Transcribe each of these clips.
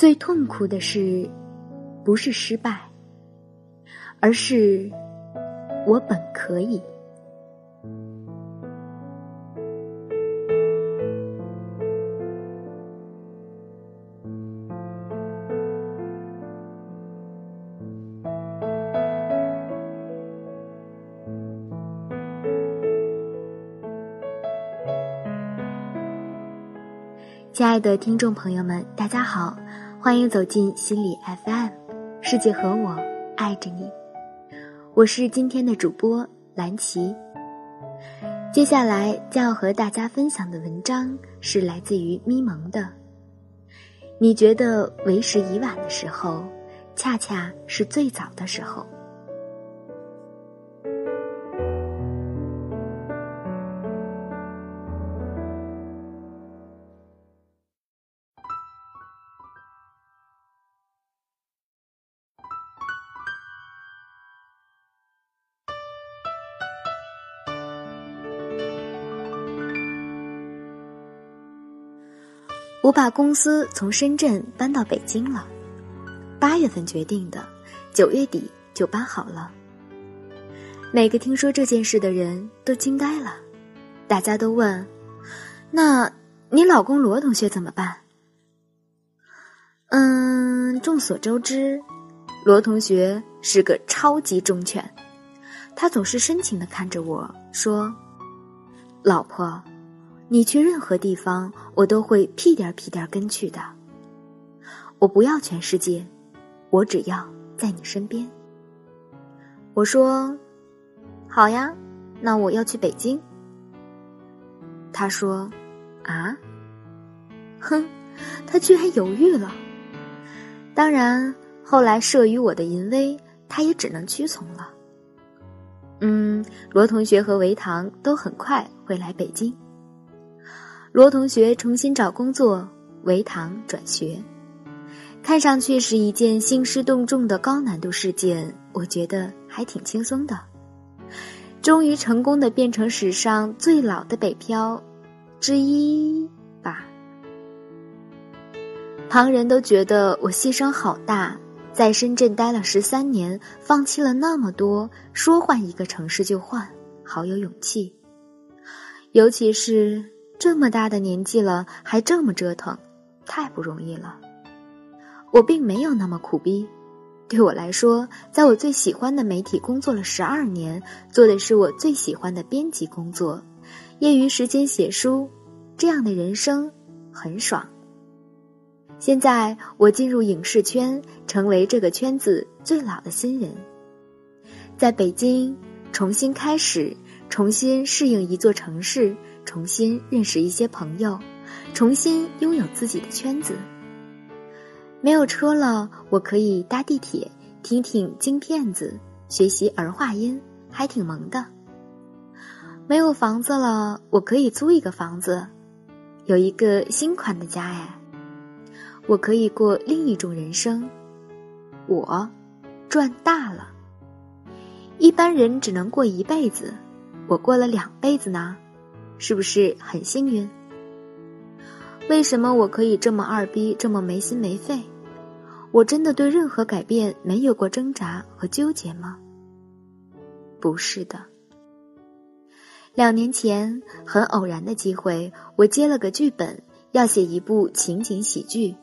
最痛苦的是，不是失败，而是我本可以。亲爱的听众朋友们，大家好，欢迎走进心理 FM，世界和我爱着你，我是今天的主播蓝琪。接下来将要和大家分享的文章是来自于咪蒙的。你觉得为时已晚的时候，恰恰是最早的时候。我把公司从深圳搬到北京了，八月份决定的，九月底就搬好了。每个听说这件事的人都惊呆了，大家都问：“那你老公罗同学怎么办？”嗯，众所周知，罗同学是个超级忠犬，他总是深情的看着我说：“老婆。”你去任何地方，我都会屁颠屁颠跟去的。我不要全世界，我只要在你身边。我说：“好呀，那我要去北京。”他说：“啊？” 哼，他居然犹豫了。当然，后来慑于我的淫威，他也只能屈从了。嗯，罗同学和维唐都很快会来北京。罗同学重新找工作，维唐转学，看上去是一件兴师动众的高难度事件。我觉得还挺轻松的，终于成功的变成史上最老的北漂之一吧。旁人都觉得我牺牲好大，在深圳待了十三年，放弃了那么多，说换一个城市就换，好有勇气，尤其是。这么大的年纪了，还这么折腾，太不容易了。我并没有那么苦逼，对我来说，在我最喜欢的媒体工作了十二年，做的是我最喜欢的编辑工作，业余时间写书，这样的人生很爽。现在我进入影视圈，成为这个圈子最老的新人，在北京重新开始，重新适应一座城市。重新认识一些朋友，重新拥有自己的圈子。没有车了，我可以搭地铁，听听京片子，学习儿化音，还挺萌的。没有房子了，我可以租一个房子，有一个新款的家哎。我可以过另一种人生，我赚大了。一般人只能过一辈子，我过了两辈子呢。是不是很幸运？为什么我可以这么二逼，这么没心没肺？我真的对任何改变没有过挣扎和纠结吗？不是的。两年前，很偶然的机会，我接了个剧本，要写一部情景喜剧。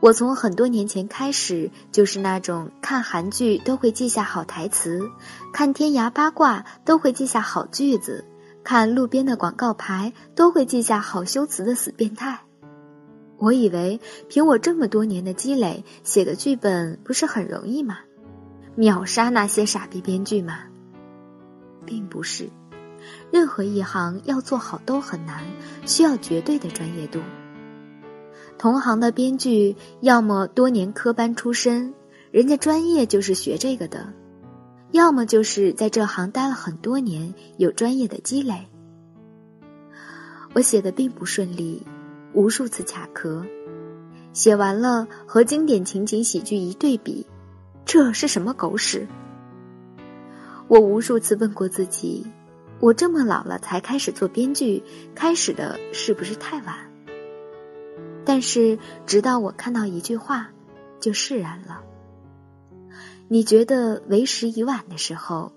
我从很多年前开始，就是那种看韩剧都会记下好台词，看天涯八卦都会记下好句子。看路边的广告牌都会记下好修辞的死变态，我以为凭我这么多年的积累，写个剧本不是很容易吗？秒杀那些傻逼编剧吗？并不是，任何一行要做好都很难，需要绝对的专业度。同行的编剧要么多年科班出身，人家专业就是学这个的。要么就是在这行待了很多年，有专业的积累。我写的并不顺利，无数次卡壳，写完了和经典情景喜剧一对比，这是什么狗屎？我无数次问过自己，我这么老了才开始做编剧，开始的是不是太晚？但是直到我看到一句话，就释然了。你觉得为时已晚的时候，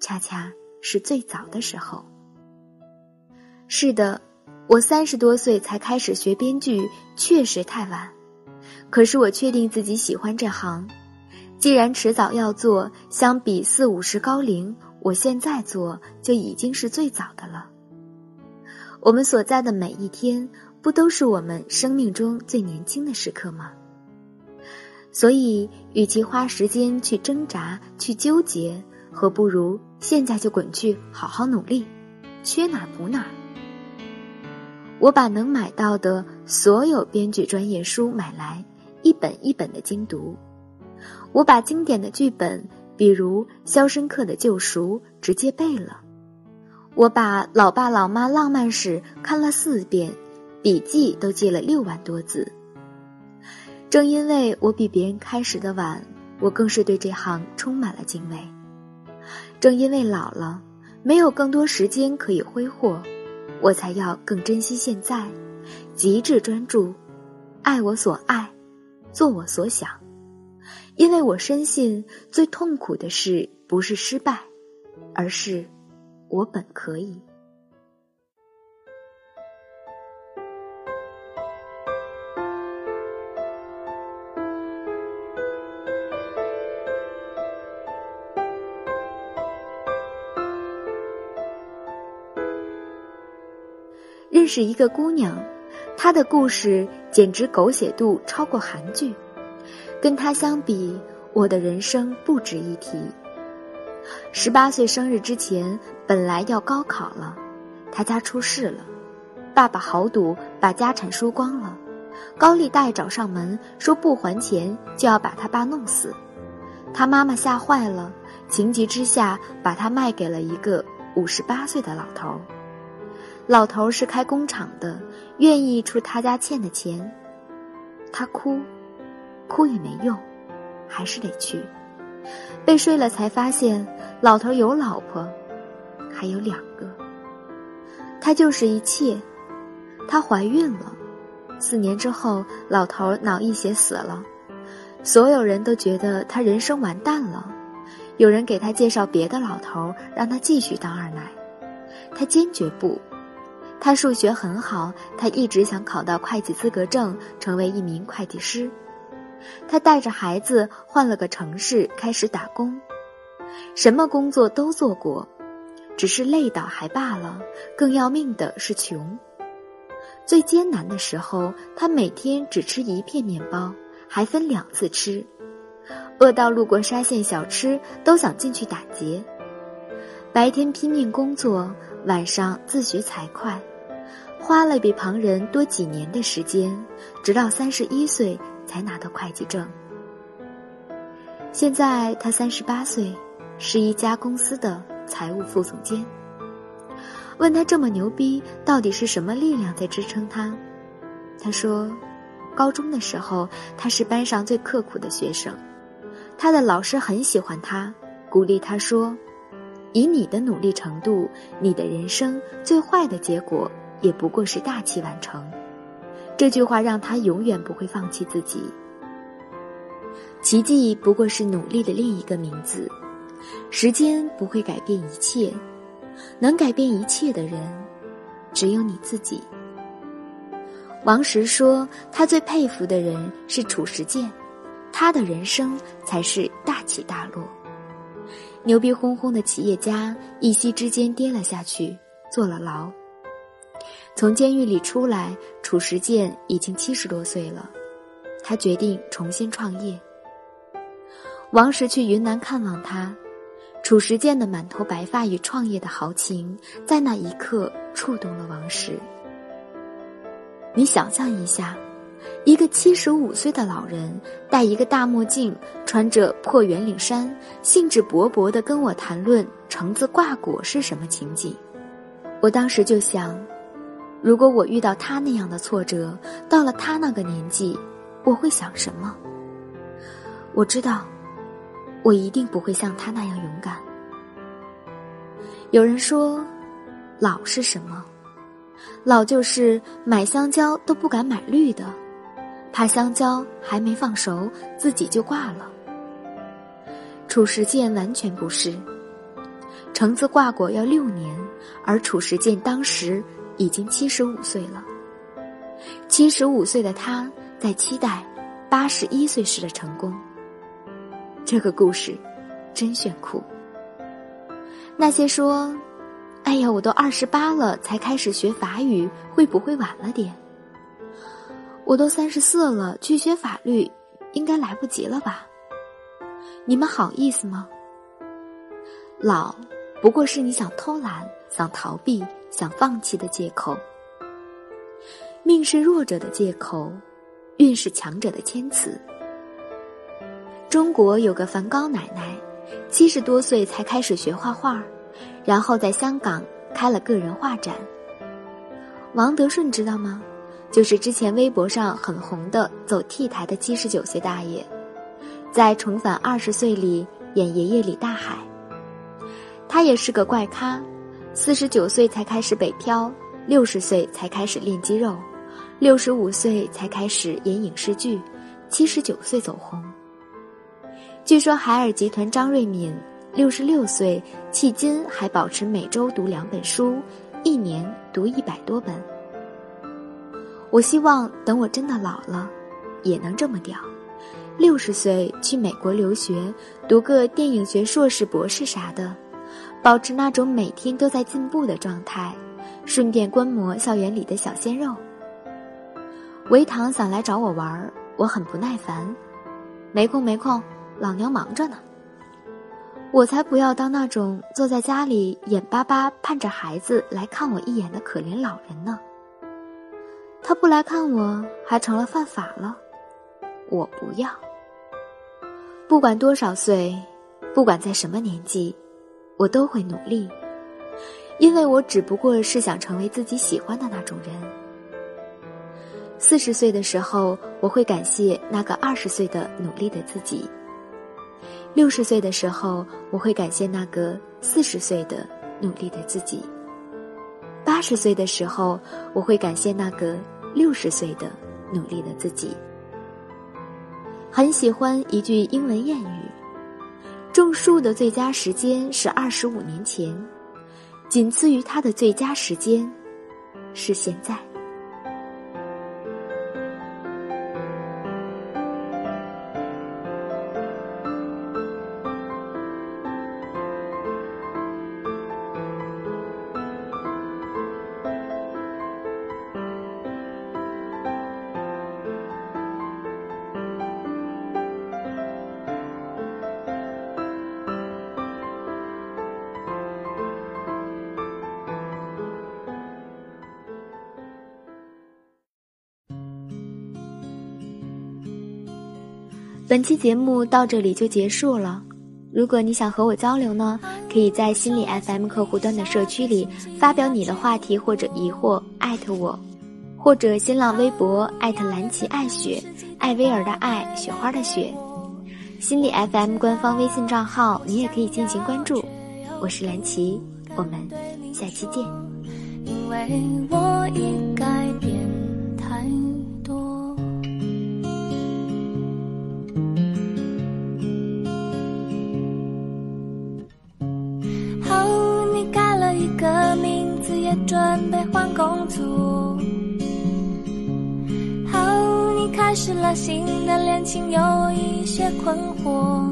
恰恰是最早的时候。是的，我三十多岁才开始学编剧，确实太晚。可是我确定自己喜欢这行，既然迟早要做，相比四五十高龄，我现在做就已经是最早的了。我们所在的每一天，不都是我们生命中最年轻的时刻吗？所以，与其花时间去挣扎、去纠结，何不如现在就滚去好好努力，缺哪补哪。我把能买到的所有编剧专业书买来。一本一本的精读，我把经典的剧本，比如《肖申克的救赎》，直接背了。我把《老爸老妈浪漫史》看了四遍，笔记都记了六万多字。正因为我比别人开始的晚，我更是对这行充满了敬畏。正因为老了，没有更多时间可以挥霍，我才要更珍惜现在，极致专注，爱我所爱。做我所想，因为我深信最痛苦的事不是失败，而是我本可以。认识一个姑娘。她的故事简直狗血度超过韩剧，跟她相比，我的人生不值一提。十八岁生日之前，本来要高考了，他家出事了，爸爸豪赌把家产输光了，高利贷找上门说不还钱就要把他爸弄死，他妈妈吓坏了，情急之下把他卖给了一个五十八岁的老头。老头是开工厂的，愿意出他家欠的钱。他哭，哭也没用，还是得去。被睡了才发现，老头有老婆，还有两个。他就是一切。她怀孕了，四年之后，老头脑溢血死了。所有人都觉得他人生完蛋了。有人给他介绍别的老头，让他继续当二奶。他坚决不。他数学很好，他一直想考到会计资格证，成为一名会计师。他带着孩子换了个城市，开始打工，什么工作都做过，只是累倒还罢了，更要命的是穷。最艰难的时候，他每天只吃一片面包，还分两次吃，饿到路过沙县小吃都想进去打劫。白天拼命工作，晚上自学财会。花了比旁人多几年的时间，直到三十一岁才拿到会计证。现在他三十八岁，是一家公司的财务副总监。问他这么牛逼，到底是什么力量在支撑他？他说，高中的时候他是班上最刻苦的学生，他的老师很喜欢他，鼓励他说：“以你的努力程度，你的人生最坏的结果。”也不过是大器晚成，这句话让他永远不会放弃自己。奇迹不过是努力的另一个名字。时间不会改变一切，能改变一切的人，只有你自己。王石说，他最佩服的人是褚时健，他的人生才是大起大落。牛逼哄哄的企业家，一夕之间跌了下去，坐了牢。从监狱里出来，褚时健已经七十多岁了。他决定重新创业。王石去云南看望他，褚时健的满头白发与创业的豪情，在那一刻触动了王石。你想象一下，一个七十五岁的老人，戴一个大墨镜，穿着破圆领衫，兴致勃勃地跟我谈论橙子挂果是什么情景。我当时就想。如果我遇到他那样的挫折，到了他那个年纪，我会想什么？我知道，我一定不会像他那样勇敢。有人说，老是什么？老就是买香蕉都不敢买绿的，怕香蕉还没放熟自己就挂了。褚时健完全不是，橙子挂果要六年，而褚时健当时已经七十五岁了。七十五岁的他在期待八十一岁时的成功。这个故事真炫酷。那些说。哎呀，我都二十八了才开始学法语，会不会晚了点？我都三十四了，去学法律，应该来不及了吧？你们好意思吗？老，不过是你想偷懒、想逃避、想放弃的借口。命是弱者的借口，运是强者的谦词。中国有个梵高奶奶，七十多岁才开始学画画。然后在香港开了个人画展。王德顺知道吗？就是之前微博上很红的走 T 台的七十九岁大爷，在《重返二十岁》里演爷爷李大海。他也是个怪咖，四十九岁才开始北漂，六十岁才开始练肌肉，六十五岁才开始演影视剧，七十九岁走红。据说海尔集团张瑞敏。六十六岁，迄今还保持每周读两本书，一年读一百多本。我希望等我真的老了，也能这么屌。六十岁去美国留学，读个电影学硕士、博士啥的，保持那种每天都在进步的状态，顺便观摩校园里的小鲜肉。维唐想来找我玩，我很不耐烦，没空没空，老娘忙着呢。我才不要当那种坐在家里眼巴巴盼着孩子来看我一眼的可怜老人呢。他不来看我，还成了犯法了。我不要。不管多少岁，不管在什么年纪，我都会努力，因为我只不过是想成为自己喜欢的那种人。四十岁的时候，我会感谢那个二十岁的努力的自己。六十岁的时候，我会感谢那个四十岁的努力的自己；八十岁的时候，我会感谢那个六十岁的努力的自己。很喜欢一句英文谚语：“种树的最佳时间是二十五年前，仅次于它的最佳时间是现在。”本期节目到这里就结束了。如果你想和我交流呢，可以在心理 FM 客户端的社区里发表你的话题或者疑惑，艾特我，或者新浪微博艾特蓝琪爱雪，艾薇儿的爱，雪花的雪。心理 FM 官方微信账号你也可以进行关注。我是蓝琪，我们下期见。因为我已改变。准备换工作，好，你开始了新的恋情，有一些困惑。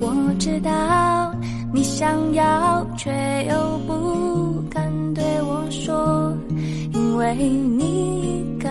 我知道你想要，却又不敢对我说，因为你该。